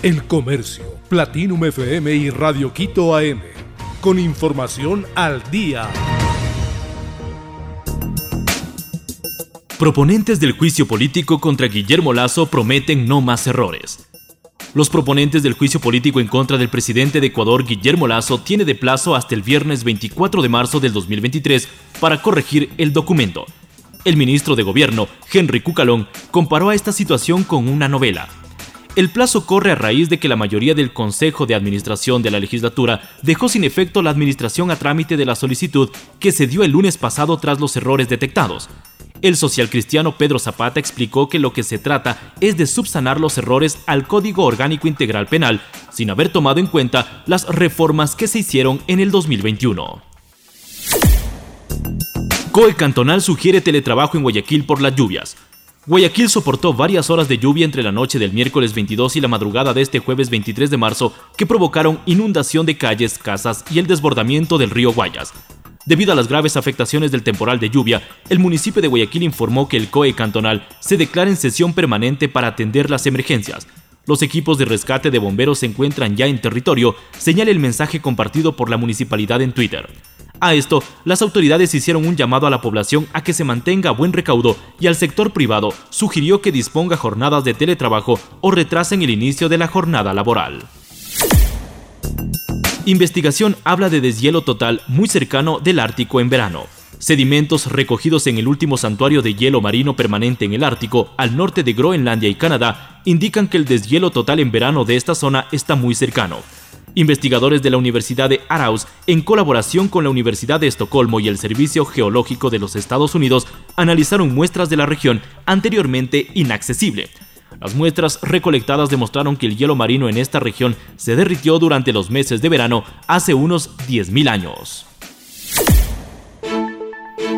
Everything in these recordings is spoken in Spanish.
El Comercio, Platinum FM y Radio Quito AM. Con información al día. Proponentes del juicio político contra Guillermo Lazo prometen no más errores. Los proponentes del juicio político en contra del presidente de Ecuador, Guillermo Lazo, tiene de plazo hasta el viernes 24 de marzo del 2023 para corregir el documento. El ministro de Gobierno, Henry Cucalón, comparó a esta situación con una novela. El plazo corre a raíz de que la mayoría del Consejo de Administración de la legislatura dejó sin efecto la administración a trámite de la solicitud que se dio el lunes pasado tras los errores detectados. El socialcristiano Pedro Zapata explicó que lo que se trata es de subsanar los errores al Código Orgánico Integral Penal, sin haber tomado en cuenta las reformas que se hicieron en el 2021. COE Cantonal sugiere teletrabajo en Guayaquil por las lluvias. Guayaquil soportó varias horas de lluvia entre la noche del miércoles 22 y la madrugada de este jueves 23 de marzo que provocaron inundación de calles, casas y el desbordamiento del río Guayas. Debido a las graves afectaciones del temporal de lluvia, el municipio de Guayaquil informó que el COE cantonal se declara en sesión permanente para atender las emergencias. Los equipos de rescate de bomberos se encuentran ya en territorio, señala el mensaje compartido por la municipalidad en Twitter. A esto, las autoridades hicieron un llamado a la población a que se mantenga buen recaudo y al sector privado sugirió que disponga jornadas de teletrabajo o retrasen el inicio de la jornada laboral. Investigación habla de deshielo total muy cercano del Ártico en verano. Sedimentos recogidos en el último santuario de hielo marino permanente en el Ártico, al norte de Groenlandia y Canadá, indican que el deshielo total en verano de esta zona está muy cercano. Investigadores de la Universidad de Araus, en colaboración con la Universidad de Estocolmo y el Servicio Geológico de los Estados Unidos, analizaron muestras de la región anteriormente inaccesible. Las muestras recolectadas demostraron que el hielo marino en esta región se derritió durante los meses de verano hace unos 10.000 años.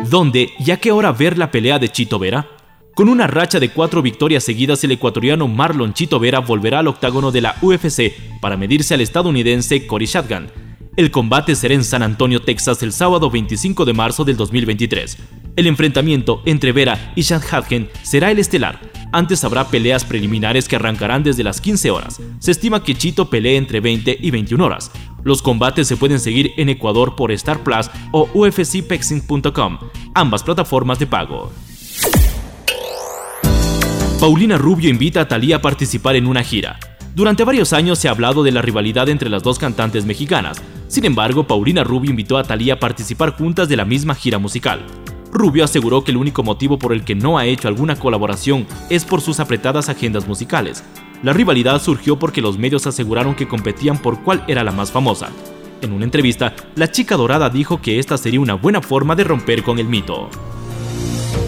¿Dónde y a qué hora ver la pelea de Chito Vera? Con una racha de cuatro victorias seguidas, el ecuatoriano Marlon Chito Vera volverá al octágono de la UFC para medirse al estadounidense Cory Shotgun. El combate será en San Antonio, Texas, el sábado 25 de marzo del 2023. El enfrentamiento entre Vera y Shadhagen será el estelar. Antes habrá peleas preliminares que arrancarán desde las 15 horas. Se estima que Chito pelee entre 20 y 21 horas. Los combates se pueden seguir en Ecuador por Star Plus o ufcpexing.com, ambas plataformas de pago. Paulina Rubio invita a Talía a participar en una gira. Durante varios años se ha hablado de la rivalidad entre las dos cantantes mexicanas. Sin embargo, Paulina Rubio invitó a Talía a participar juntas de la misma gira musical. Rubio aseguró que el único motivo por el que no ha hecho alguna colaboración es por sus apretadas agendas musicales. La rivalidad surgió porque los medios aseguraron que competían por cuál era la más famosa. En una entrevista, la chica dorada dijo que esta sería una buena forma de romper con el mito.